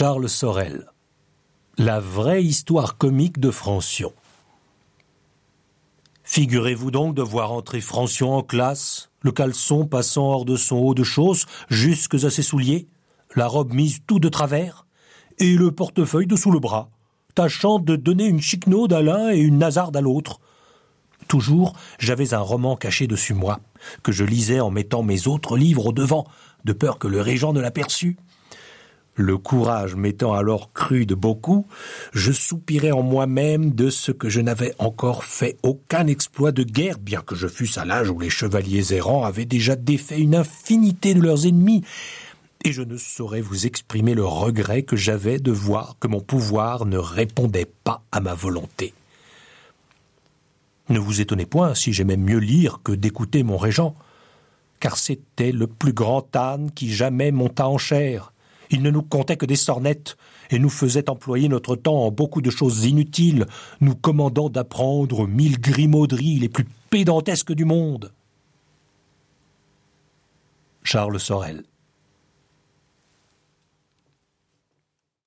Charles Sorel. La vraie histoire comique de Francion. Figurez-vous donc de voir entrer Francion en classe, le caleçon passant hors de son haut de chausse jusque à ses souliers, la robe mise tout de travers, et le portefeuille dessous le bras, tâchant de donner une chiquenaude à l'un et une nasarde à l'autre. Toujours, j'avais un roman caché dessus moi, que je lisais en mettant mes autres livres au devant, de peur que le régent ne l'aperçût. Le courage m'étant alors cru de beaucoup, je soupirais en moi-même de ce que je n'avais encore fait aucun exploit de guerre, bien que je fusse à l'âge où les chevaliers errants avaient déjà défait une infinité de leurs ennemis, et je ne saurais vous exprimer le regret que j'avais de voir que mon pouvoir ne répondait pas à ma volonté. Ne vous étonnez point si j'aimais mieux lire que d'écouter mon régent, car c'était le plus grand âne qui jamais monta en chair, il ne nous comptait que des sornettes et nous faisait employer notre temps en beaucoup de choses inutiles, nous commandant d'apprendre mille grimauderies les plus pédantesques du monde. Charles Sorel